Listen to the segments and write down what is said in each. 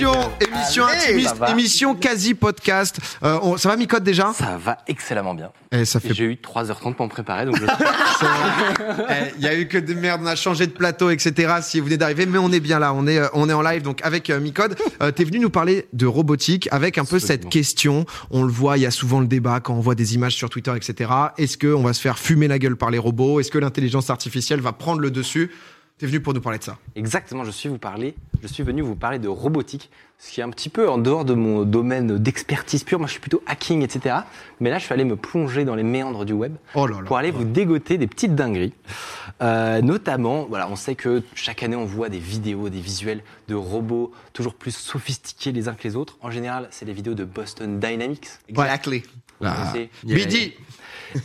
émission, émission Allez, intimiste, ça va. émission quasi podcast. Euh, on- ça va Micode déjà? Ça va excellemment bien. Eh, Ça fait. J'ai eu 3h30 pour me préparer, donc je... Eh, Il y a eu que des merdes, on a changé de plateau, etc. Si vous venez d'arriver, mais on est bien là, on est, euh, on est en live donc avec euh, Micode. Euh, T'es venu nous parler de robotique avec un peu cette Absolument. question. On le voit, il y a souvent le débat quand on voit des images sur Twitter, etc. Est-ce que on va se faire fumer la gueule par les robots? Est-ce que l'intelligence artificielle va prendre le dessus? T'es venu pour nous parler de ça. Exactement, je suis, vous parler, je suis venu vous parler de robotique, ce qui est un petit peu en dehors de mon domaine d'expertise pure. Moi, je suis plutôt hacking, etc. Mais là, je suis allé me plonger dans les méandres du web Oh là là. pour aller vous dégoter des petites dingueries. Euh, notamment, voilà, on sait que chaque année, on voit des vidéos, des visuels de robots toujours plus sophistiqués les uns que les autres. En général, c'est les vidéos de Boston Dynamics. Exactly. Connaissez Bidi.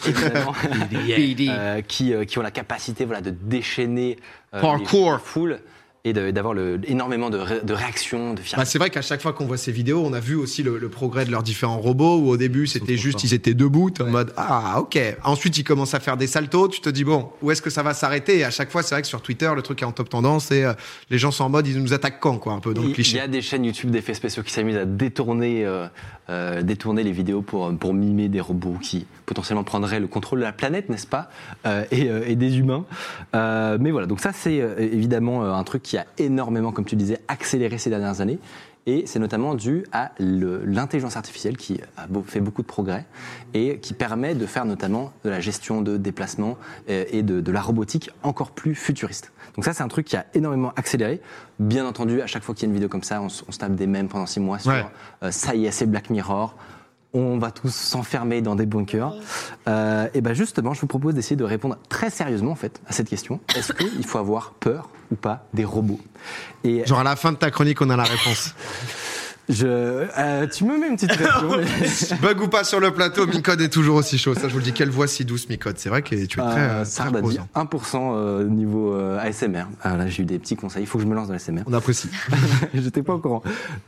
évidemment, euh, qui, euh, qui ont la capacité voilà, de déchaîner euh, Parkour. les foules et d'avoir énormément de, ré- de réactions, de Bah, fierté. c'est vrai qu'à chaque fois qu'on voit ces vidéos, on a vu aussi le, le progrès de leurs différents robots. Où au début, c'était juste, ils étaient debout, en mode ah ok. Ensuite, ils commencent à faire des saltos. Tu te dis bon, où est-ce que ça va s'arrêter? Et à chaque fois, c'est vrai que sur Twitter, le truc est en top tendance, et les gens sont en mode ils nous attaquent quand quoi, un peu dans le il, il cliché. y a des chaînes YouTube d'effets spéciaux qui s'amusent à détourner, euh, euh, détourner les vidéos pour, pour mimer des robots qui potentiellement prendraient le contrôle de la planète, n'est-ce pas? Euh, et, euh, et des humains. Euh, mais voilà, donc ça c'est euh, évidemment euh, un truc qui a énormément, comme tu disais, accéléré ces dernières années. Et c'est notamment dû à l'intelligence artificielle qui a fait beaucoup de progrès et qui permet de faire notamment de la gestion de déplacements euh, et de, de la robotique encore plus futuriste. Donc ça, c'est un truc qui a énormément accéléré. Bien entendu, à chaque fois qu'il y a une vidéo comme ça, on, se tape des mèmes pendant six mois sur Ouais. euh, ça y est, c'est Black Mirror. On va tous s'enfermer dans des bunkers. Euh, et ben justement, je vous propose d'essayer de répondre très sérieusement en fait à cette question. Est-ce qu'il faut avoir peur ou pas des robots? Et Genre à la fin de ta chronique, on a la réponse. je, euh, tu me mets une petite question. mais- Bug ou pas sur le plateau, Micode est toujours aussi chaud. Ça, je vous le dis. Quelle voix si douce, Micode. C'est vrai que tu es très, Euh, ça très m'a dit reposant. 1% euh, niveau euh, ASMR. Ah, là, j'ai eu des petits conseils. Il faut que je me lance dans l'ASMR. On apprécie. J'étais pas au courant.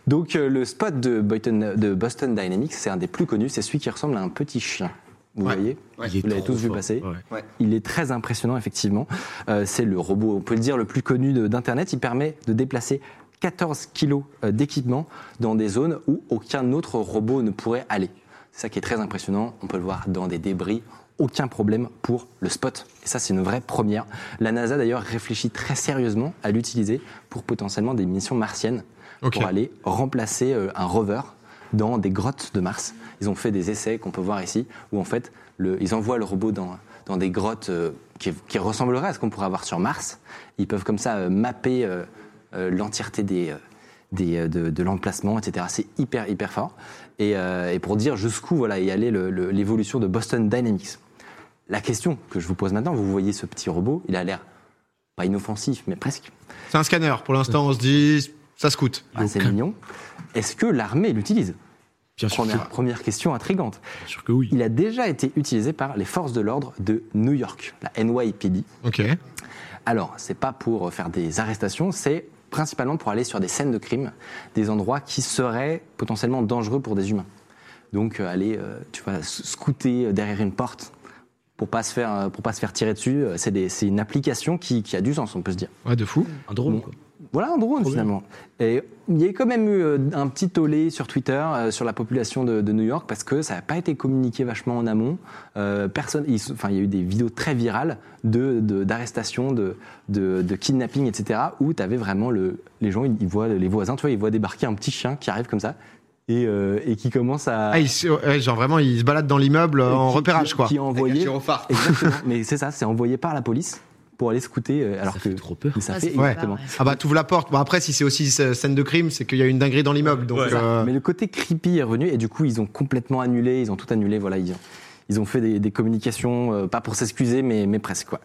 Donc, euh, le spot de Boston, de Boston Dynamics, c'est un des plus connus. C'est celui qui ressemble à un petit chien. Vous Ouais. voyez Vous l'avez tous vu fort. passer. Ouais. Il est très impressionnant, effectivement. Euh, c'est le robot, on peut le dire, le plus connu d'Internet. Il permet de déplacer 14 kilos euh, d'équipement dans des zones où aucun autre robot ne pourrait aller. C'est ça qui est très impressionnant. On peut le voir dans des débris. Aucun problème pour le spot. Et ça, c'est une vraie première. La NASA, d'ailleurs, réfléchit très sérieusement à l'utiliser pour potentiellement des missions martiennes pour aller remplacer euh, un rover dans des grottes de Mars. Ils ont fait des essais qu'on peut voir ici, où en fait, le- ils envoient le robot dans, dans des grottes euh, qui, qui ressembleraient à ce qu'on pourrait avoir sur Mars. Ils peuvent comme ça mapper l'entièreté des, euh, des, euh, de, de l'emplacement, etc. C'est hyper, hyper fort. Et, euh, et pour dire jusqu'où voilà, le- le- l'évolution de Boston Dynamics. La question que je vous pose maintenant, vous voyez ce petit robot, il a l'air pas inoffensif, mais presque. C'est un scanner. Pour l'instant, on se dit, ça se coûte. Ah, c'est mignon. Est-ce que l'armée l'utilise? Bien sûr, première, première question intrigante. bien sûr que oui. Il a déjà été utilisé par les forces de l'ordre de New York, la NYPD. Ok. Alors, c'est pas pour faire des arrestations, c'est principalement pour aller sur des scènes de crime, des endroits qui seraient potentiellement dangereux pour des humains. Donc, euh, aller, euh, tu vois, scouter derrière une porte pour pas se faire, euh, pour pas se faire tirer dessus, euh, c'est des- c'est une application qui, qui a du sens, on peut se dire. Ouais, de fou. Un drone, Bon. quoi. Voilà un drone Trop bien. finalement. Et il y a quand même eu euh, un petit tollé sur Twitter euh, sur la population de, de New York parce que ça n'a pas été communiqué vachement en amont. Euh, personne, il, enfin, il y a eu des vidéos très virales de de- d'arrestations, de, de, de kidnapping, etc. Où tu avais vraiment le, les gens, ils, ils voient les voisins, tu vois, ils voient débarquer un petit chien qui arrive comme ça et, euh, et qui commence à Ah, il ouais, genre vraiment, il se balade dans l'immeuble en qui- repérage, quoi. Qui est envoyé. Exactement. Mais c'est ça, c'est envoyé par la police pour aller scouter euh, alors Ça que fait trop peur. Mais ça Ah, fait exactement. peur, ouais. Ah bah, t'ouvres la porte. Bon, après, si c'est aussi scène de crime, c'est qu'il y a une dinguerie dans l'immeuble. Donc, Ouais. euh, Mais le côté creepy est revenu et du coup ils ont complètement annulé, ils ont tout annulé. Voilà, ils ont, ils ont fait des, des communications, euh, pas pour s'excuser, mais, mais presque quoi.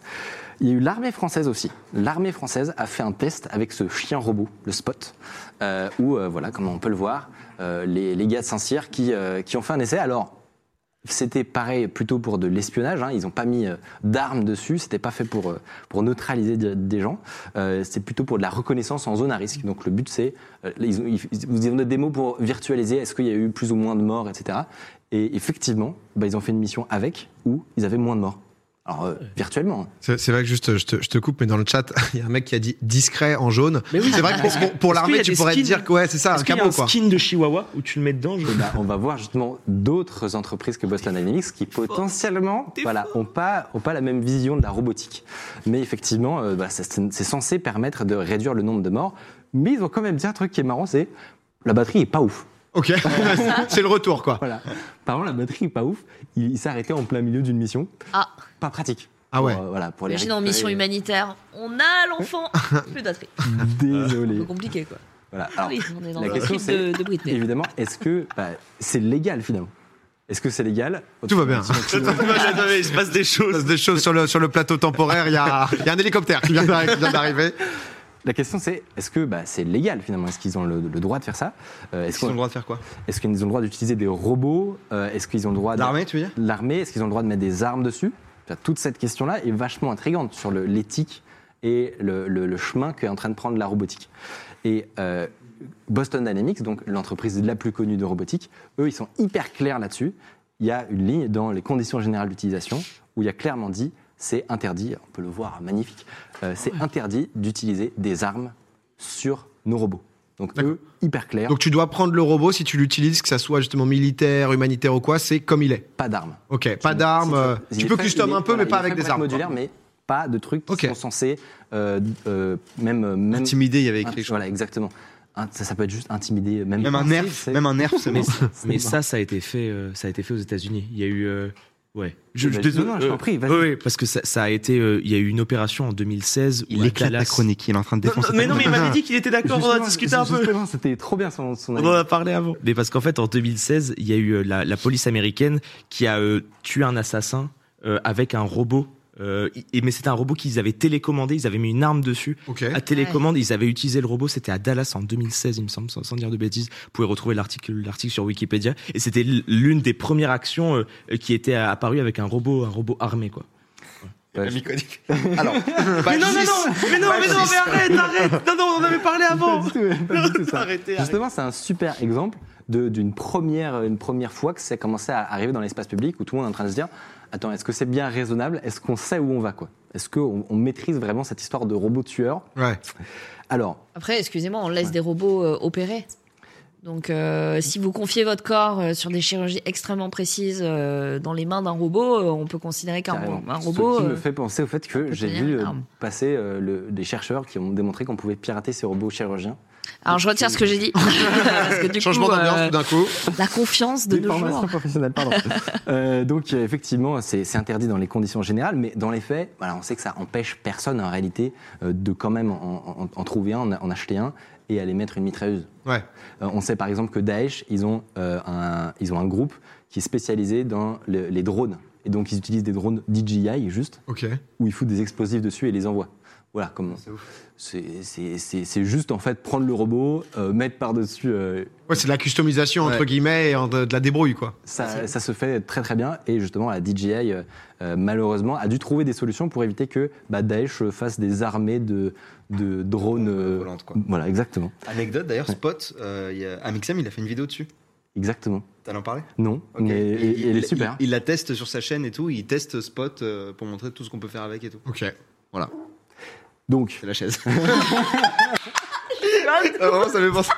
Il y a eu l'armée française aussi. L'armée française a fait un test avec ce chien robot, le Spot, euh, où euh, voilà, comme on peut le voir, euh, les, les gars de Saint-Cyr qui, euh, qui ont fait un essai. Alors c'était pareil plutôt pour de l'espionnage. Hein. Ils n'ont pas mis euh, d'armes dessus. C'était pas fait pour euh, pour neutraliser de- des gens. Euh, c'est plutôt pour de la reconnaissance en zone à risque. Donc le but c'est euh, ils, ont, ils ont des démos pour virtualiser. Est-ce qu'il y a eu plus ou moins de morts, etc. Et effectivement, bah, ils ont fait une mission avec où ils avaient moins de morts. Alors, euh, virtuellement. C'est vrai que juste, je te, je te coupe, mais dans le chat, il y a un mec qui a dit discret en jaune. Mais oui. C'est vrai que pour, pour- l'armée, tu pourrais te dire que ouais, c'est ça, un qu'il y a cabot un quoi. skin de Chihuahua où tu le mets dedans je- ben, on va voir justement d'autres entreprises que Boston Dynamics qui potentiellement voilà, ont pas, ont pas la même vision de la robotique. Mais effectivement, euh, bah, c'est c'est censé permettre de réduire le nombre de morts. Mais ils ont quand même dit un truc qui est marrant, c'est la batterie est pas ouf. Ok, c'est le retour quoi. Voilà. Par contre, la batterie est pas ouf. Il, il s'est arrté en plein milieu d'une mission. Ah, Pas pratique. Ah ouais. Pour, euh, voilà, pour les imagine en mission humanitaire, on a l'enfant, plus de batterie. Un Désolé. peu compliqué quoi. Voilà. Ah Alors, oui, on est dans la le question, c'est de, de Britney. évidemment, est-ce que bah, c'est légal finalement? Est-ce que c'est légal? Tout va bien. il se passe des Il se choses. passe des choses sur le, sur le plateau temporaire, il y a, il y a un hélicoptère qui vient d'arriver. La question c'est est-ce que bah, c'est légal finalement? Est-ce qu'ils ont le, le droit de faire ça? Euh, Est-ce Ils ont le droit de faire quoi? est-ce qu'ils ont le droit d'utiliser des robots? Euh, Est-ce qu'ils ont le droit de- L'armée, tu veux dire? L'armée, est-ce qu'ils ont le droit de mettre des armes dessus? Toute cette question-là est vachement intrigante sur le- l'éthique et le, le- le chemin qu'est en train de prendre la robotique. Et euh, Boston Dynamics, donc l'entreprise la plus connue de robotique, eux, ils sont hyper clairs là-dessus. Il y a une ligne dans les conditions générales d'utilisation où il y a clairement dit c'est interdit, on peut le voir, magnifique, euh, c'est interdit d'utiliser des armes sur nos robots. Donc eux, hyper clair, Donc tu dois prendre le robot si tu l'utilises, que ça soit justement militaire, humanitaire ou quoi, c'est comme il est. pas d'armes. Ok, pas d'armes. euh, tu peux custom un peu, voilà, mais pas avec des armes. modulaire, mais pas de trucs qui sont censés euh, euh, même même Intimidé, il y avait écrit. voilà exactement. Un- Ça, ça peut être juste intimider, même Même un nerf, c'est- même un nerf, c'est Mais, mais ça, ça a été fait, euh, ça a été fait aux États-Unis. Il y a eu, euh, ouais. Je, je- désolé, non, non, je t'en prie, ouais, parce que ça, ça a été, euh, il y a eu une opération en 2016 où Il à éclate la chronique, il est en train de Non, défoncer. non, mais ta non, mais il m'avait dit qu'il était d'accord, on a discuté un peu. C'était trop bien son, son On en a parlé avant. Mais parce qu'en fait, en 2016, il y a eu euh, la, la police américaine qui a euh, tué un assassin euh, avec un robot. Euh, et- mais c'était un robot qu'ils avaient télécommandé, ils avaient mis une arme dessus. À télécommande, ils avaient utilisé le robot, c'était à Dallas en 2016, il me semble, sans, sans dire de bêtises. Vous pouvez retrouver l'article l'article sur Wikipédia. Et c'était l'une des premières actions euh, qui était apparue avec un robot, un robot armé, quoi. Ouais, Alors, mais non, non, non, mais non, mais non, mais arrête, arrête. Non, non, on en avait parlé avant. Pas du tout, pas du tout ça. Arrêtez, arrêtez. Justement, c'est un super exemple de- d'une première, une première fois que ça a commencé à arriver dans l'espace public où tout le monde est en train de se dire Attends, est-ce que c'est bien raisonnable? Est-ce qu'on sait où on va quoi? Est-ce qu'on on maîtrise vraiment cette histoire de robot tueur? Ouais. Alors, Après, excusez-moi, on laisse des robots euh, opérer. Donc, euh, si vous confiez votre corps euh, sur des chirurgies extrêmement précises euh, dans les mains d'un robot, euh, on peut considérer qu'un un Ce robot. qui me fait penser au fait que j'ai vu euh, passer euh, le- des chercheurs qui ont démontré qu'on pouvait pirater ces robots chirurgiens. Alors, je retire ce que j'ai dit. Parce que du Changement d'ambiance euh, tout d'un coup. la confiance de Des nos jours. professionnelles, pardon. Euh, donc euh, effectivement, c'est interdit dans les conditions générales, mais dans les faits, voilà, on sait que ça empêche personne en réalité euh, de quand même en, en- en trouver un, en, en acheter un et aller mettre une mitrailleuse. Ouais. Euh, on sait par exemple que Daesh, ils ont, euh, un, ils ont un groupe qui est spécialisé dans le- les drones. Et donc ils utilisent des drones DJI juste, où ils foutent des explosifs dessus et les envoient. Voilà, comment. C'est c'est- c'est- c'est juste en fait prendre le robot, euh, mettre par-dessus euh, Ouais, c'est de la customisation entre Ouais. guillemets et de, de la débrouille quoi. Ça, ça se fait très très bien et justement la DJI euh, malheureusement a dû trouver des solutions pour éviter que bah, Daesh fasse des armées de, de drones Volantes, quoi. Voilà exactement, Anecdote d'ailleurs, Spot, euh, il y a- Amixem, il a fait une vidéo dessus. exactement. T'as en parlé? Non, mais et elle est il, super. Il, il la teste sur sa chaîne et tout. Il teste Spot euh, pour montrer tout ce qu'on peut faire avec et tout. Ok. Donc C'est la chaise. Ah, vraiment, ça me fait penser.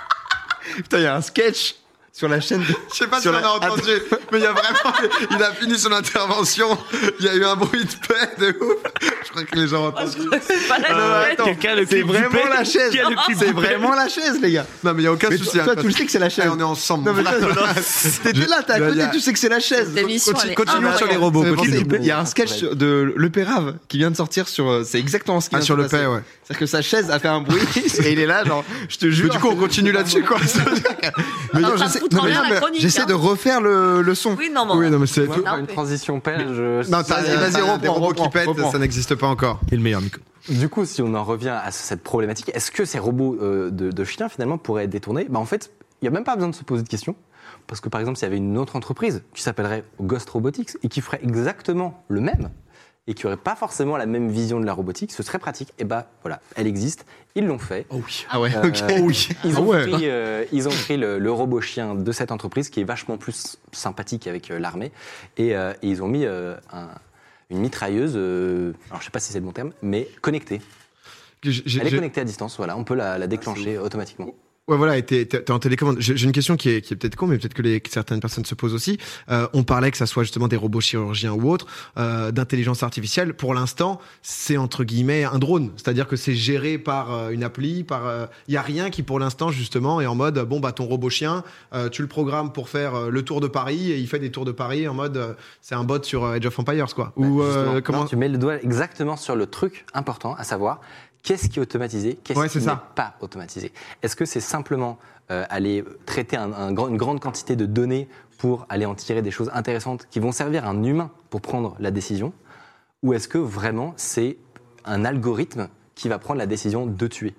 Putain, il y a un sketch sur la chaîne. de- Je sais pas si on la- a entendu, mais il y a vraiment, il a fini son intervention. Il y a eu un bruit de paix de ouf. Je crois que les gens ont entendu. C'est a vraiment la chaise. A C'est vraiment la chaise, les gars. Non, mais il y a aucun Mais souci. toi, hein, tu le sais que c'est la chaise. On est ensemble. T'étais là, t'es à Je- côté, je- tu sais que c'est la chaise. Continuons sur les robots. Il y a un sketch de Le Pérave qui vient de sortir sur. euh, C'est exactement ce qui Ah, vient sur le paix, ouais. C'est-à-dire que sa chaise a fait un bruit et il est là, genre, je te jure. Mais du coup, on continue là-dessus, quoi. Mais pas j'essaie- foutre non, en mais l'air non, la mais chronique, J'essaie hein. de refaire le, le son. Oui, non, mais Oui, non, mais c'est Ouais, une transition je- Non, Vas-y, reprends, des robots qui reprends. ça n'existe pas encore. Et le meilleur micro. Du coup, si on en revient à cette problématique, est-ce que ces robots euh, de, de chiens finalement pourraient être détournés? Bah, En fait, il n'y a même pas besoin de se poser de questions. Parce que par exemple, s'il y avait une autre entreprise qui s'appellerait Ghost Robotics et qui ferait exactement le même et qui n'aurait pas forcément la même vision de la robotique, ce serait pratique. Et bah voilà, elle existe, ils l'ont fait. Oh oui. Ah ouais, Euh, ok. Oui. Ils Ah ont, ouais. pris, euh, ils ont pris le, le robot chien de cette entreprise qui est vachement plus sympathique avec euh, l'armée et, et ils ont mis un- une mitrailleuse, alors je sais pas si c'est le bon terme, mais connectée. Elle est connectée à distance, voilà, on peut la, la déclencher automatiquement. Ouais, voilà, et t'es, t'es- en télécommande. J'ai, une question qui est, qui est peut-être con, mais peut-être que, les, que certaines personnes se posent aussi. Euh, on parlait que ça soit justement des robots chirurgiens ou autres, euh, d'intelligence artificielle. Pour l'instant, c'est entre guillemets un drone. C'est-à-dire que c'est géré par euh, une appli, par. Il y a rien qui, pour l'instant, justement, est en mode bon, bah, ton robot chien, euh, tu le programmes pour faire euh, le tour de Paris et il fait des tours de Paris en mode euh, c'est un bot sur euh, Age of Empires, quoi. Bah, Ou euh, comment. non, tu mets le doigt exactement sur le truc important, à savoir qu'est-ce qui est automatisé, qu'est-ce Ouais, qui n'est pas automatisé. Est-ce que c'est simplement euh, aller traiter un- un grand- une grande quantité de données pour aller en tirer des choses intéressantes qui vont servir à un humain pour prendre la décision, ou est-ce que vraiment c'est un algorithme qui va prendre la décision de tuer?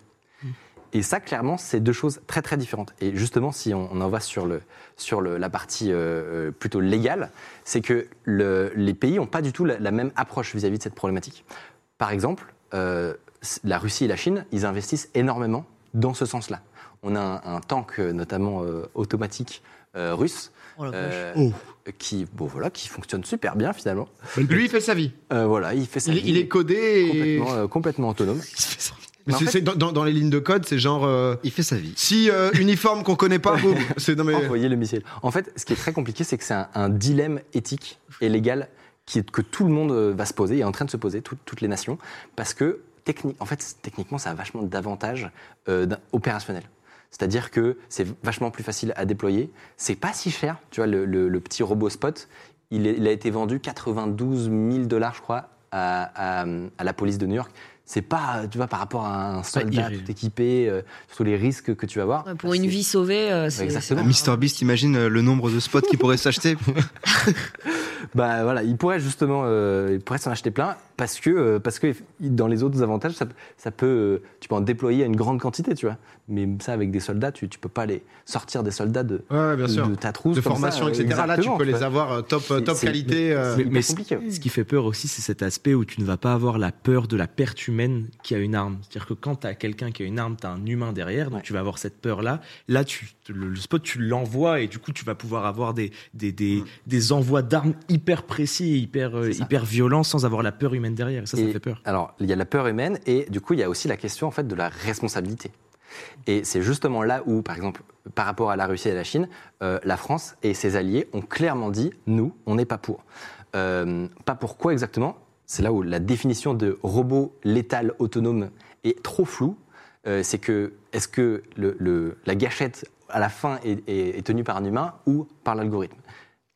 Et ça, clairement, c'est deux choses très très différentes. Et justement, si on, on en va sur, le, sur le- la partie euh, euh, plutôt légale, c'est que le- les pays n'ont pas du tout la, la même approche vis-à-vis de cette problématique. Par exemple, euh, la Russie et la Chine, ils investissent énormément dans ce sens-là. On a un, un tank, euh, notamment euh, automatique euh, russe, Oh la vache. euh, Oh. qui, bon, voilà, qui fonctionne super bien finalement. Lui, il fait sa vie. Euh, voilà, il fait ça. Il, est- il est codé et. complètement, euh, complètement autonome. Mais Mais en c'est- fait- c'est dans, les lignes de code, c'est genre. euh, Il fait sa vie. Si euh, uniforme qu'on connaît pas, boum. C'est non mais. envoyer le missile. En fait, ce qui est très compliqué, c'est que c'est un, un dilemme éthique et légal qui est- que tout le monde va se poser, est en train de se poser, tout- toutes les nations, parce que en fait, techniquement, ça a vachement d'avantages euh, opérationnels. C'est-à-dire que c'est vachement plus facile à déployer. C'est pas si cher. Tu vois, le, petit robot Spot, il, a été vendu 92 000 dollars, je crois, à la police de New York. C'est pas, tu vois, par rapport à un soldat tout équipé, euh, surtout les risques que tu vas avoir. Ouais, pour une vie sauvée, euh, c'est. Exactement. Mr Beast, imagine euh, le nombre de spots qui pourraient s'acheter. Bah voilà, il pourrait justement, euh, il pourrait s'en acheter plein parce que euh, parce que dans les autres avantages, ça, ça peut, euh, tu peux en déployer à une grande quantité, tu vois. Mais ça avec des soldats, tu, tu peux pas les sortir des soldats de, Ouais, ouais, bien de, sûr. de ta trousse de formation, ça, etc. Là, tu peux les avoir top, top qualité. euh, Mais. Ce qui fait peur aussi, c'est cet aspect où tu ne vas pas avoir la peur de la perte humaine qui a une arme. C'est-à-dire que quand tu as quelqu'un qui a une arme, tu as un humain derrière, donc Ouais. tu vas avoir cette peur-là. Là, tu, le, le spot, tu l'envoies et du coup, tu vas pouvoir avoir des, des, des, des envois d'armes hyper précis et hyper, euh, ça. hyper violents sans avoir la peur humaine derrière. Et ça, ça Et fait peur. Alors, il y a la peur humaine et du coup, il y a aussi la question en fait de la responsabilité. Et c'est justement là où, par exemple, par rapport à la Russie et à la Chine, euh, la France et ses alliés ont clairement dit nous, on n'est pas pour. Euh, pas pourquoi exactement C'est là où la définition de robot létal autonome est trop floue. Euh, c'est que est-ce que le- le- la gâchette à la fin est, est- est tenue par un humain ou par l'algorithme?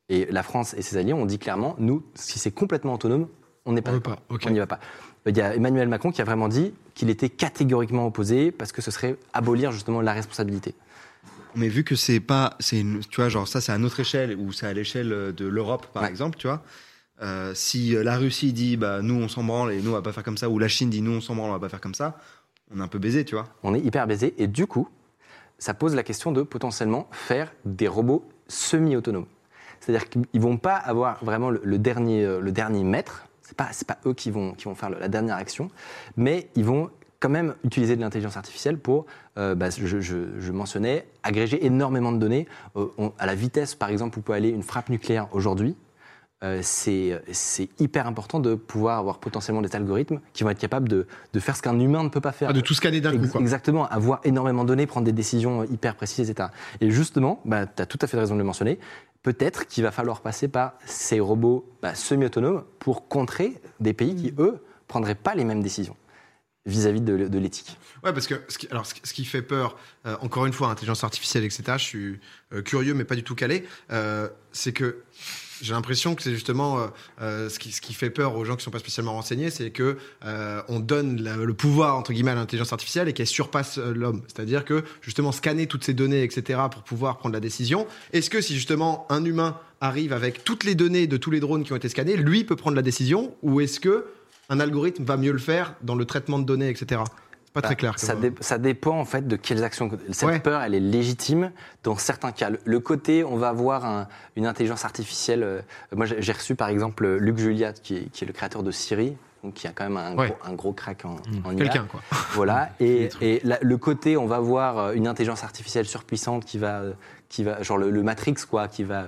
Et la France et ses alliés ont dit clairement nous, si c'est complètement autonome, on n'est pas. On n'y va pas. Il y a Emmanuel Macron qui a vraiment dit qu'il était catégoriquement opposé parce que ce serait abolir justement la responsabilité. Mais vu que c'est pas, c'est tu vois, genre ça, c'est à notre échelle ou c'est à l'échelle de l'Europe, par Ouais. exemple, tu vois. Euh, si euh, la Russie dit, bah nous on s'en branle et nous on va pas faire comme ça, ou la Chine dit, nous on s'en branle, on va pas faire comme ça, on est un peu baisé, tu vois. On est hyper baisé et du coup, ça pose la question de potentiellement faire des robots semi-autonomes. C'est-à-dire qu'ils vont pas avoir vraiment le, dernier, euh, le dernier maître. C'est pas, pas eux qui vont, qui vont faire la dernière action, mais ils vont quand même utiliser de l'intelligence artificielle pour, euh, bah, je, je- mentionnais, agréger énormément de données Euh, on- à la vitesse, par exemple, où peut aller une frappe nucléaire aujourd'hui. Euh, c'est hyper important de pouvoir avoir potentiellement des algorithmes qui vont être capables de, de faire ce qu'un humain ne peut pas faire. Ah, de tout scanner d'un coup, quoi. Exactement, avoir énormément de données, prendre des décisions hyper précises, etc. Et justement, bah, tu as tout à fait raison de le mentionner, peut-être qu'il va falloir passer par ces robots bah, semi-autonomes pour contrer des pays qui, eux, prendraient pas les mêmes décisions vis-à-vis de, l'éthique. Ouais, parce que ce qui, alors, ce qui- fait peur, euh, encore une fois, intelligence artificielle, etc., je suis euh, curieux, mais pas du tout calé, euh, c'est que j'ai l'impression que c'est justement ce, qui, ce qui fait peur aux gens qui sont pas spécialement renseignés, c'est que on donne le pouvoir, entre guillemets, à l'intelligence artificielle et qu'elle surpasse l'homme. C'est-à-dire que, justement, scanner toutes ces données, etc., pour pouvoir prendre la décision, est-ce que si, justement, un humain arrive avec toutes les données de tous les drones qui ont été scannés, lui peut prendre la décision, ou est-ce que un algorithme va mieux le faire dans le traitement de données, etc. C'est pas très Bah, clair. Ça, comme, dé- ça dépend en fait de quelles actions. Cette Ouais. peur, elle est légitime dans certains cas. Le, côté, on va avoir un- une intelligence artificielle. euh, moi, j'ai reçu par exemple Luc Juliat, qui est, qui est le créateur de Siri, donc qui a quand même un, Ouais. gros, un gros crack en, Mmh. en. Quelqu'un, quoi. Voilà. Et, et la- le côté, on va voir euh, une intelligence artificielle surpuissante qui va, euh, qui va genre le, le Matrix, quoi, qui va,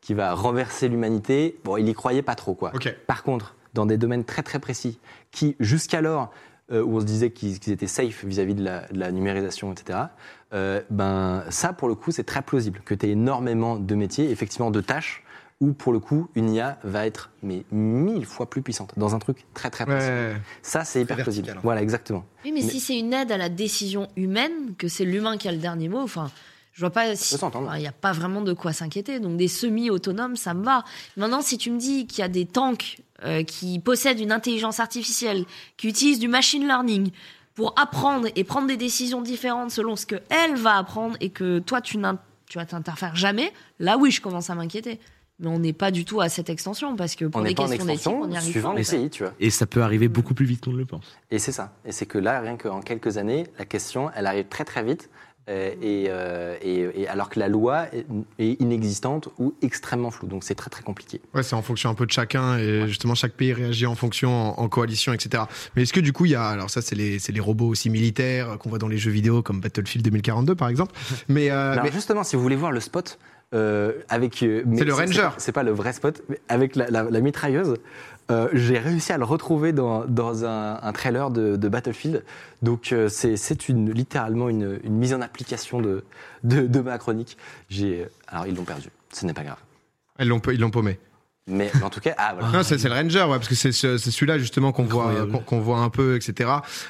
qui va renverser l'humanité. Bon, il y croyait pas trop, quoi. Par contre, dans des domaines très très précis, qui jusqu'alors, euh, où on se disait qu'ils étaient safe vis-à-vis de la, de la numérisation, etc., euh, ben, ça, pour le coup, c'est très plausible, que tu aies énormément de métiers, effectivement de tâches, où pour le coup, une IA va être mais mille fois plus puissante, dans un truc très très précis. Ouais. Ça, c'est hyper vertical, plausible. hein. Voilà, exactement. Oui, mais, Mais- si c'est une aide à la décision humaine, que c'est l'humain qui a le dernier mot, enfin, je vois pas. si- Il n'y a pas vraiment de quoi s'inquiéter. Donc des semi-autonomes, ça me va. Maintenant, si tu me dis qu'il y a des tanks euh, qui possèdent une intelligence artificielle, qui utilisent du machine learning pour apprendre et prendre des décisions différentes selon ce que elle va apprendre et que toi tu tu vas t'interfères jamais, là oui, je commence à m'inquiéter. Mais on n'est pas du tout à cette extension parce que pour On des questions d'éthique, on y arrive suivant pas, les en fait. CI, tu vois. Et ça peut arriver beaucoup plus vite qu'on ne le pense. Et c'est ça. Et c'est que là, rien qu'en quelques années, la question, elle arrive très très vite. Euh, et, euh, et- et alors que la loi est, inexistante ou extrêmement floue. Donc c'est très très compliqué. Ouais, c'est en fonction un peu de chacun et justement chaque pays réagit en fonction en, en coalition, etc. Mais est-ce que du coup il y a alors ça c'est les les robots aussi militaires qu'on voit dans les jeux vidéo comme Battlefield 2042 par exemple. Mais, euh, Alors mais- justement, si vous voulez voir le spot euh, avec, euh, C'est le Ranger. C'est pas le vrai spot, mais avec la, la- la mitrailleuse. euh, j'ai réussi à le retrouver dans, dans un, un trailer de, de Battlefield. Donc euh, c'est une, littéralement une, une mise en application de, de, de ma chronique. Alors ils l'ont perdu. Ce n'est pas grave. ils l'ont paumé. Mais en tout cas, ah voilà. Non, c'est c'est le Ranger, ouais, parce que c'est ce- c'est celui-là justement qu'on voit, qu'on voit un peu, etc.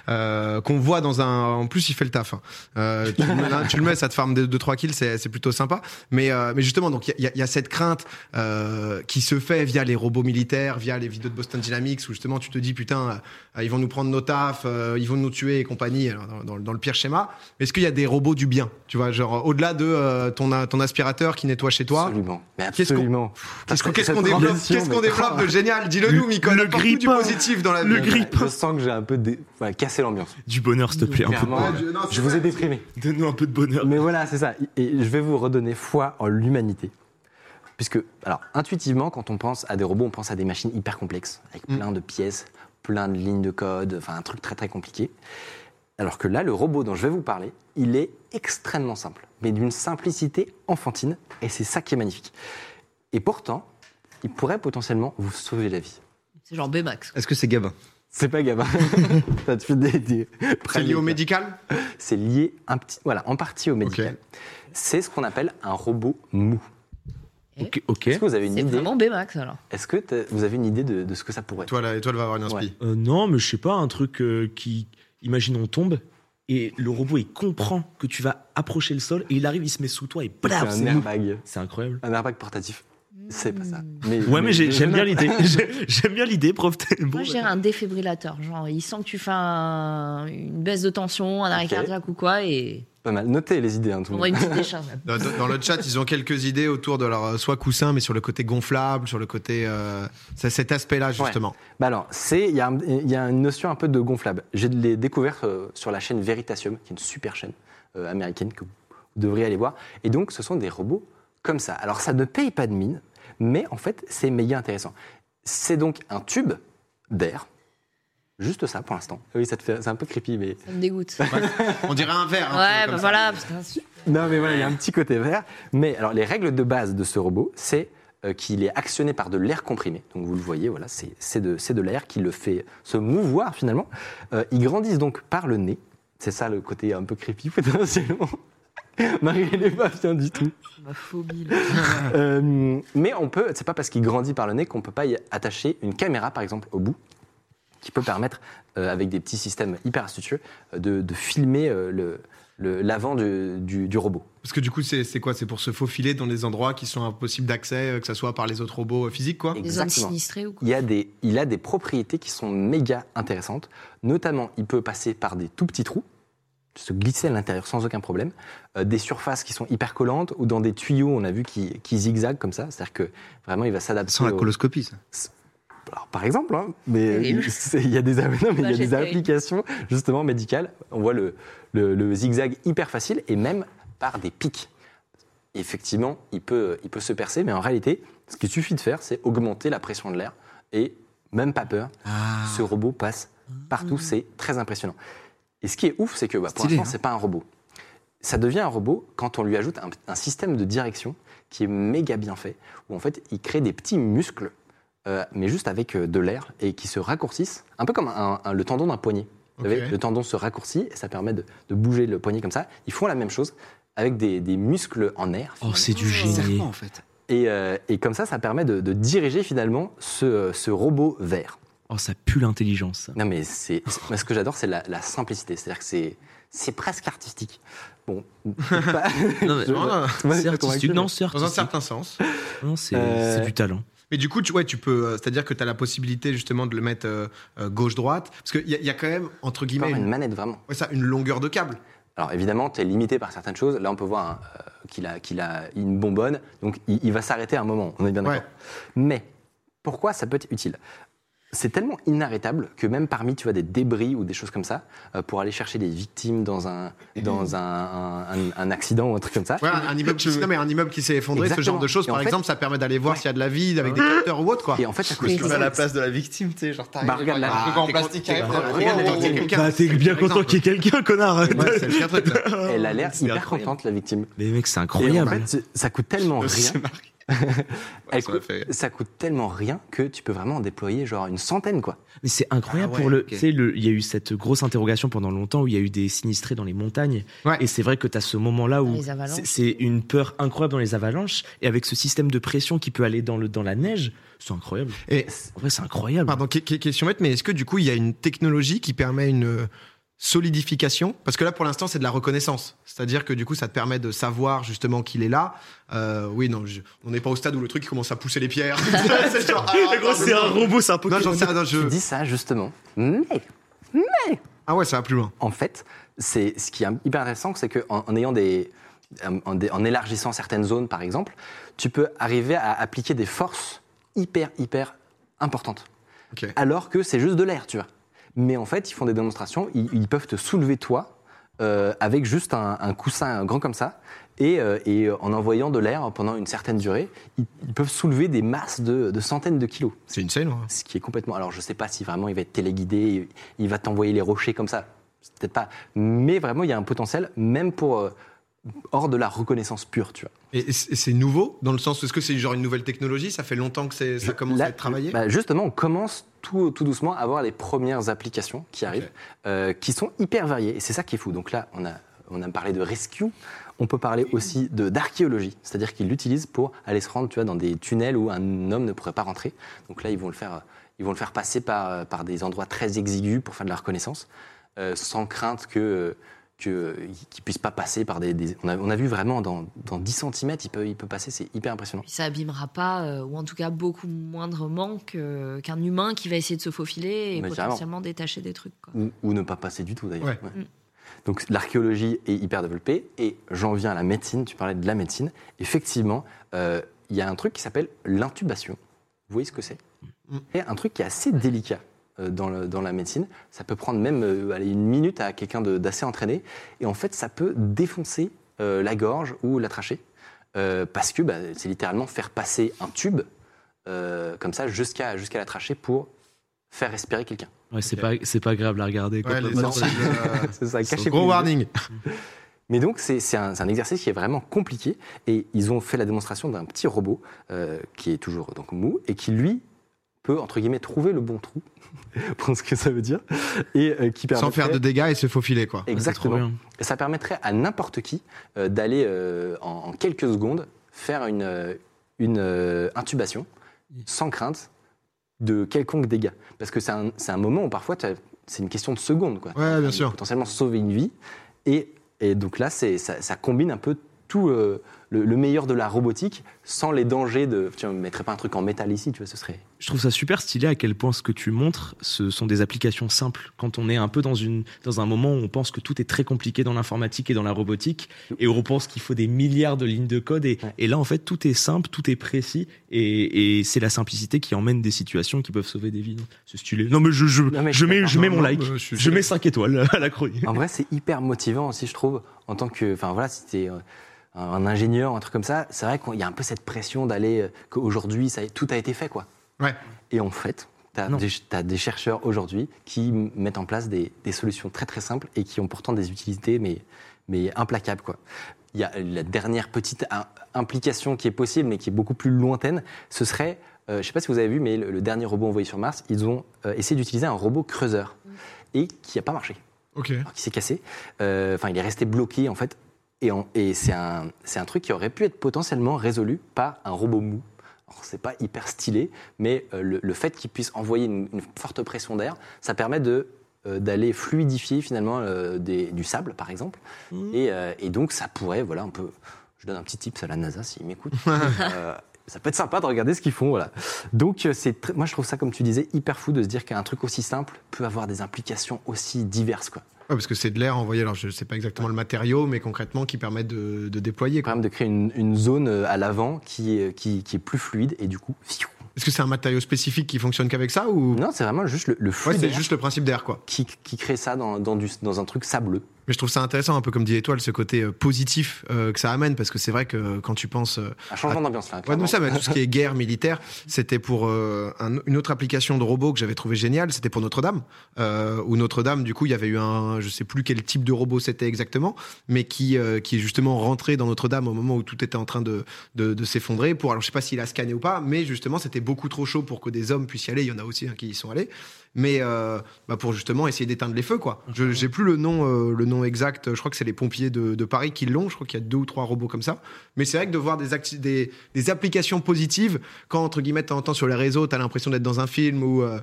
Euh, qu'on voit dans un. En plus, il fait le taf. hein. Euh, tu, le mets, là, tu le mets, ça te farme 2-3 kills, c'est c'est plutôt sympa. Mais, euh, mais justement, donc il y, a- il y a cette crainte euh, qui se fait via les robots militaires, via les vidéos de Boston Dynamics, où justement tu te dis putain, euh, ils vont nous prendre nos tafs, euh, ils vont nous tuer et compagnie. Alors, dans, dans- dans le pire schéma. Mais est-ce qu'il y a des robots du bien Tu vois, genre au-delà de euh, ton, ton aspirateur qui nettoie chez toi? Absolument. Mais Qu'est-ce qu'on- absolument. Qu'est-ce qu'on qu'est-ce Qu'est-ce qu'on développe de génial Dis-le nous, Micole. le Apporte-nous du positif dans la Le grille- Je sens que j'ai un peu dé- voilà, cassé l'ambiance. Du bonheur, s'il te plaît. Un peu de je- non, c'est je vous ai déprimé. Donne-nous un peu de bonheur. Mais voilà, c'est ça. Et je vais vous redonner foi en l'humanité. Puisque, alors, intuitivement, quand on pense à des robots, on pense à des machines hyper complexes, avec Mm. plein de pièces, plein de lignes de code, enfin, un truc très très compliqué. Alors que là, le robot dont je vais vous parler, il est extrêmement simple, mais d'une simplicité enfantine, et c'est ça qui est magnifique. Et pourtant, il pourrait potentiellement vous sauver la vie. C'est genre Baymax. Est-ce que c'est Gabin? C'est pas gamin. Ça te fait des- des- C'est lié au médical? C'est lié un petit, voilà, en partie au médical. C'est ce qu'on appelle un robot mou. Ok. ok. Est-ce que vous avez une C'est idée vraiment Baymax alors. Est-ce que vous avez une idée de, de ce que ça pourrait être? Toi, là, étoile va avoir une inspi. Euh, non, mais je sais pas, un truc euh, qui. Imagine, on tombe et le robot, il comprend que tu vas approcher le sol et il arrive, il se met sous toi et C'est un c'est mou. airbag. C'est incroyable. Un airbag portatif. C'est pas ça. Ouais, mais j'ai- j'aime bien l'idée. J'ai- J'aime bien l'idée, prof. T'es bon, Moi, dirais un défibrillateur. Genre, il sent que tu fais un- une baisse de tension, un arrêt cardiaque ou quoi, et Pas mal. Notez les idées, hein, tout on le monde. une petite décharge. Dans, dans- le chat, ils ont quelques idées autour de leur soit coussin, mais sur le côté gonflable, sur le côté. euh, c'est cet aspect-là, justement. Bah alors, c'est il y, a un- il y a une notion un peu de gonflable. J'ai les découvert euh, sur la chaîne Veritasium, qui est une super chaîne euh, américaine que vous devriez aller voir. Et donc, ce sont des robots comme ça. Alors, ça ne paye pas de mine, mais en fait, c'est méga intéressant. C'est donc un tube d'air. Juste ça pour l'instant. Oui, ça te fait, c'est un peu creepy, mais Ça me dégoûte. On dirait un verre. hein, Ouais, bah voilà. putain, Non, mais voilà, il y a un petit côté vert. Mais alors, les règles de base de ce robot, c'est euh, qu'il est actionné par de l'air comprimé. Donc, vous le voyez, voilà, c'est c'est de, c'est de l'air qui le fait se mouvoir finalement. Euh, ils grandissent donc par le nez. C'est ça le côté un peu creepy potentiellement. Marie, elle n'est pas bien du tout. Ma phobie. là. Euh, mais on peut, c'est pas parce qu'il grandit par le nez qu'on peut pas y attacher une caméra, par exemple, au bout, qui peut permettre, euh, avec des petits systèmes hyper astucieux, euh, de, de filmer euh, le- l'avant du- du- du robot. Parce que du coup, c'est c'est quoi? C'est pour se faufiler dans des endroits qui sont impossibles d'accès, que ce soit par les autres robots physiques, quoi? Des zones Exactement. sinistrées ou quoi? Il, y a des, il a des propriétés qui sont méga intéressantes. Notamment, il peut passer par des tout petits trous, se glisser à l'intérieur sans aucun problème. Euh, des surfaces qui sont hyper collantes ou dans des tuyaux, on a vu, qui, qui comme ça. C'est-à-dire que vraiment, il va s'adapter. Sans la au- coloscopie, ça. Alors, par exemple, hein, mais il y a des, non, mais il y a Image des applications justement médicales. On voit le, le- le zigzag hyper facile et même par des pics. Effectivement, il peut, il peut se percer, mais en réalité, ce qu'il suffit de faire, c'est augmenter la pression de l'air et même pas peur, Ah. ce robot passe partout. C'est très impressionnant. Et ce qui est ouf, c'est que bah, pour l'instant, hein. c'est pas un robot. Ça devient un robot quand on lui ajoute un, un système de direction qui est méga bien fait, où en fait, il crée des petits muscles euh, mais juste avec euh, de l'air et qui se raccourcissent, un peu comme un- un- le tendon d'un poignet. Vous savez, le tendon se raccourcit et ça permet de, de bouger le poignet comme ça. Ils font la même chose avec des, des muscles en air. Oh, c'est du génie. Serpent, en fait. Et, euh, et comme ça, ça permet de, de diriger finalement ce, ce robot vert. Oh, ça pue l'intelligence. Non, mais c'est, moi, ce que j'adore, c'est la, la simplicité. C'est-à-dire que c'est, c'est presque artistique. Bon, pas- Non, mais- C'est artistique. Non, c'est Dans un certain sens. Non, c'est Euh, c'est du talent. Mais du coup, tu, ouais, tu peux, euh, c'est-à-dire que tu as la possibilité justement de le mettre euh, euh, gauche-droite, parce qu'il y, y a quand même, entre guillemets, une une, manette vraiment. ouais, ça, une longueur de câble. Alors évidemment, tu es limité par certaines choses. Là, on peut voir hein, qu'il a, qu'il a une bonbonne, donc il, il va s'arrêter à un moment. On est bien d'accord. Ouais. Mais pourquoi ça peut être utile? C'est tellement inarrêtable que même parmi, tu vois, des débris ou des choses comme ça, euh, pour aller chercher des victimes dans un dans un, un- un- un accident ou un truc comme ça. Ouais, un, immeuble qui, non, mais un immeuble qui s'est effondré, ce Exactement. genre de choses, par fait- exemple, ça permet d'aller voir Ouais. s'il y a de la vie avec des capteurs ou autre, quoi. Et en fait, ça coûte à la place de la victime, tu sais, genre t'arrives. Bah, regarde, il y a là, un truc ah, en t'es plastique t'es- regarde, Oh, quelqu'un. Bah, t'es bien content exemple. qu'il y ait quelqu'un, connard. Ouais, c'est le pire truc. là. Elle a l'air hyper contente, la victime. Mais mec, c'est incroyable. ça coûte tellement rien. Ça coûte- fait- ça coûte tellement rien que tu peux vraiment en déployer genre une centaine, quoi. Mais c'est incroyable Ah ouais, pour le. ok. Tu sais, le- il y a eu cette grosse interrogation pendant longtemps où il y a eu des sinistrés dans les montagnes. Ouais. Et c'est vrai que tu as ce moment-là où c'est- une peur incroyable dans les avalanches. Et avec ce système de pression qui peut aller dans, le, dans la neige, c'est incroyable. Et, En vrai, c'est incroyable. pardon, que- que- question bête, mais est-ce que du coup, il y a une technologie qui permet une euh, solidification Parce que là, pour l'instant, c'est de la reconnaissance. C'est-à-dire que du coup, ça te permet de savoir justement qu'il est là. Euh, oui, non, je- on n'est pas au stade où le truc commence à pousser les pierres. c'est genre, ah, gros, c'est un robot, c'est un Non, Pokémon. j'en sais rien, non, Je dis ça justement, mais Ah ouais, ça va plus loin. en fait, c'est ce qui est hyper intéressant, c'est qu'en en ayant des en, des- en élargissant certaines zones, par exemple, tu peux arriver à appliquer des forces hyper hyper importantes. Ok. Alors que c'est juste de l'air, tu vois. Mais en fait, ils font des démonstrations, ils, ils peuvent te soulever toi euh, avec juste un, un coussin grand comme ça. Et, euh, et en envoyant de l'air pendant une certaine durée, ils, ils peuvent soulever des masses de, de centaines de kilos. C'est une scène. Ce qui est complètement. Alors, je sais pas si vraiment il va être téléguidé, il va t'envoyer les rochers comme ça. Peut-être pas. Mais vraiment, il y a un potentiel, même pour. euh, hors de la reconnaissance pure, tu vois. Et c'est nouveau dans le sens où est-ce que c'est genre une nouvelle technologie? Ça fait longtemps que ça commence Là, à être travaillé? bah, Justement, on commence tout, tout doucement avoir les premières applications qui arrivent, euh, qui sont hyper variées. Et c'est ça qui est fou. Donc là, on a, on a parlé de rescue. On peut parler aussi de d'archéologie, c'est-à-dire qu'ils l'utilisent pour aller se rendre, tu vois, dans des tunnels où un homme ne pourrait pas rentrer. Donc là, ils vont le faire, ils vont le faire passer par, par des endroits très exigus pour faire de la reconnaissance, euh, sans crainte que que- qu'il puisse pas passer par des. des- on, a, on a vu vraiment dans, dans 10 cm, il peut, il peut passer, c'est hyper impressionnant. Ça abîmera pas, euh, ou en tout cas beaucoup moindrement que- qu'un humain qui va essayer de se faufiler et Mais carrément. potentiellement détacher des trucs. quoi. ou, ou ne pas passer du tout d'ailleurs. Ouais. Ouais. Mm. Donc l'archéologie est hyper développée et j'en viens à la médecine, tu parlais de la médecine. Effectivement, euh, il y a un truc qui s'appelle l'intubation. Vous voyez ce que c'est? Mm. Et un truc qui est assez délicat dans, le- dans la médecine. Ça peut prendre même euh, allez, une minute à quelqu'un d'assez entraîné et en fait ça peut défoncer euh, la gorge ou la trachée euh, parce que bah, c'est littéralement faire passer un tube euh, comme ça jusqu'à jusqu'à la trachée pour faire respirer quelqu'un. Ouais, c'est pas, c'est pas agréable à regarder. quoi. Ouais, euh, C'est ça, cachez Gros warning. Mais donc, c'est c'est un, un exercice qui est vraiment compliqué. Et ils ont fait la démonstration d'un petit robot euh, qui est toujours donc mou et qui, lui, peut, entre guillemets, trouver le bon trou, pour ce que ça veut dire. Et euh, qui Sans faire de dégâts et se faufiler, quoi. trop Exactement. Et ça permettrait à n'importe qui euh, d'aller euh, en, en quelques secondes faire une, une intubation sans crainte de quelconque dégât. Parce que c'est un, un moment où parfois, c'est une question de secondes. Quoi. Ouais, bien sûr. Potentiellement sauver une vie. Et, et donc là, ça, ça combine un peu tout le, le meilleur de la robotique sans les dangers de. Tu ne mettrais pas un truc en métal ici, tu vois, ce serait. Je trouve ça super stylé à quel point ce que tu montres, ce sont des applications simples. Quand on est un peu dans, une, dans un moment où on pense que tout est très compliqué dans l'informatique et dans la robotique, et on pense qu'il faut des milliards de lignes de code, et, Ouais. et là, en fait, tout est simple, tout est précis, et, et c'est la simplicité qui emmène des situations qui peuvent sauver des vies. C'est stylé. Non, mais je, je, Non, mais je je mets, je mets Non, mon non, like. je Je mets 5 étoiles à la chronique. En vrai, c'est hyper motivant aussi, je trouve, en tant que. Enfin voilà, si un ingénieur, un truc comme ça, c'est vrai qu'il y a un peu cette pression d'aller. euh, qu'aujourd'hui, ça, tout a été fait, quoi. Ouais. Et en fait, tu as, des chercheurs aujourd'hui qui mettent en place des, des solutions très très simples et qui ont pourtant des utilités, mais, mais implacables, quoi. Il y a la dernière petite im- implication qui est possible, mais qui est beaucoup plus lointaine, ce serait euh, je sais pas si vous avez vu, mais le, le dernier robot envoyé sur Mars, ils ont euh, essayé d'utiliser un robot creuseur et qui a pas marché, Ok. alors qui s'est cassé. Euh, Enfin, il est resté bloqué en fait. Et, c'est un, un truc qui aurait pu être potentiellement résolu par un robot mou. C'est pas hyper stylé, mais euh, le, le fait qu'il puisse envoyer une, une forte pression d'air, ça permet de euh, d'aller fluidifier finalement euh, des- du sable, par exemple. Et, euh, et donc, ça pourrait, voilà, un peu. Je donne un petit tips à la NASA s'ils m'écoutent. Euh, ça peut être sympa de regarder ce qu'ils font, voilà. Donc, c'est moi, je trouve ça, comme tu disais, hyper fou de se dire qu'un truc aussi simple peut avoir des implications aussi diverses, quoi. Ouais, parce que c'est de l'air envoyé, alors je sais pas exactement le matériau, mais concrètement qui permet de, de déployer. Quand même de créer une, une zone euh, à l'avant qui est, qui, qui est plus fluide et du coup. Est-ce que c'est un matériau spécifique qui fonctionne qu'avec ça ou? Non, c'est vraiment juste le, le flux Ouais, c'est juste le principe d'air, quoi. qui, qui crée ça dans, dans, du, dans un truc sableux. Mais je trouve ça intéressant, un peu comme dit Étoile, ce côté euh, positif euh, que ça amène, parce que c'est vrai que euh, quand tu penses euh, Un changement d'ambiance là. Ouais, non, ça, mais tout ce qui est guerre militaire, c'était pour euh, un- une autre application de robot que j'avais trouvé géniale, c'était pour Notre-Dame. Où Notre-Dame, du coup, il y avait eu un, je sais plus quel type de robot c'était exactement, mais qui, qui est justement rentré dans Notre-Dame au moment où tout était en train de, de, de s'effondrer. Pour, alors, je sais pas s'il a scanné ou pas, mais justement, c'était beaucoup trop chaud pour que des hommes puissent y aller. Il y en a aussi hein, qui y sont allés. Mais euh, bah, pour justement essayer d'éteindre les feux, quoi. Je j'ai plus le nom, euh, le nom exact. Je crois que c'est les pompiers de, de Paris qui l'ont. Je crois qu'il y a deux ou trois robots comme ça. Mais c'est vrai que de voir des, des, des applications positives, quand entre guillemets t'entends sur les réseaux, t'as l'impression d'être dans un film où, euh,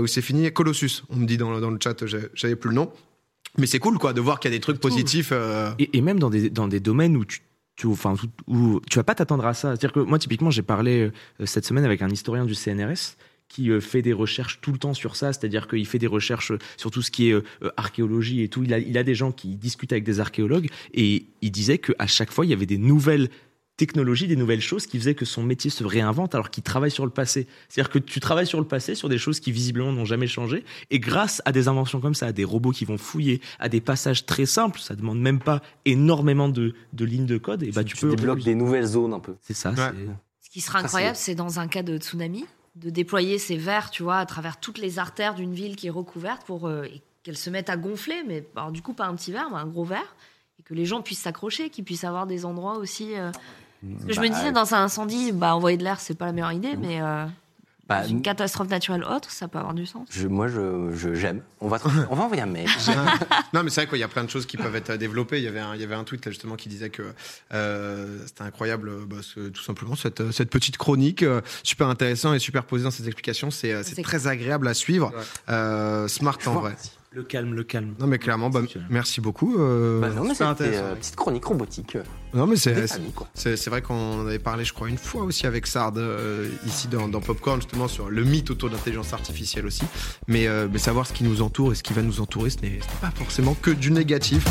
où c'est fini. Colossus, on me dit dans, le- dans le chat, j'avais plus le nom. Mais c'est cool, quoi, de voir qu'il y a des trucs positifs. Et, et même dans des, dans des domaines où tu, tu, enfin, où, où tu vas pas t'attendre à ça. C'est-à-dire que moi, typiquement, j'ai parlé euh, cette semaine avec un historien du CNRS qui euh, fait des recherches tout le temps sur ça, c'est-à-dire qu'il fait des recherches sur tout ce qui est euh, euh, archéologie et tout. Il a, il a des gens qui discutent avec des archéologues et il disait qu'à chaque fois, il y avait des nouvelles technologies, des nouvelles choses qui faisaient que son métier se réinvente alors qu'il travaille sur le passé. C'est-à-dire que tu travailles sur le passé, sur des choses qui visiblement n'ont jamais changé, et grâce à des inventions comme ça, à des robots qui vont fouiller, à des passages très simples, ça demande même pas énormément de, de lignes de code, et bah tu, tu peux débloques des nouvelles zones un peu. C'est ça. Ouais. c'est- Ce qui sera incroyable, c'est dans un cas de tsunami, de déployer ces verres, tu vois, à travers toutes les artères d'une ville qui est recouverte pour euh, qu'elles se mettent à gonfler, mais alors, du coup pas un petit verre, mais un gros verre, et que les gens puissent s'accrocher, qu'ils puissent avoir des endroits aussi. euh, Parce que je me Bah, disais, dans un incendie, bah, envoyer de l'air, c'est pas la meilleure idée, mais euh, bah, une catastrophe naturelle autre, ça peut avoir du sens. je- moi, je, je- j'aime. On va, on va envoyer un mail. non, mais c'est vrai qu'il y a plein de choses qui peuvent être développées. Il y avait un, il y avait un tweet là justement qui disait que euh, c'était incroyable, euh, bah, tout simplement cette, cette petite chronique euh, super intéressant et super posée dans ses explications. C'est euh, très agréable à suivre. Euh, smart en vrai. Le calme, le calme. Non mais clairement, bah, merci beaucoup. euh, Bah non, c'était intéressant. euh, petite chronique robotique. euh, Non mais c'est vrai qu'on en avait parlé, je crois, une fois aussi avec Sard euh, ici dans, dans Popcorn justement sur le mythe autour de l'intelligence artificielle aussi. Mais, euh, mais savoir ce qui nous entoure et ce qui va nous entourer, ce n'est pas forcément que du négatif.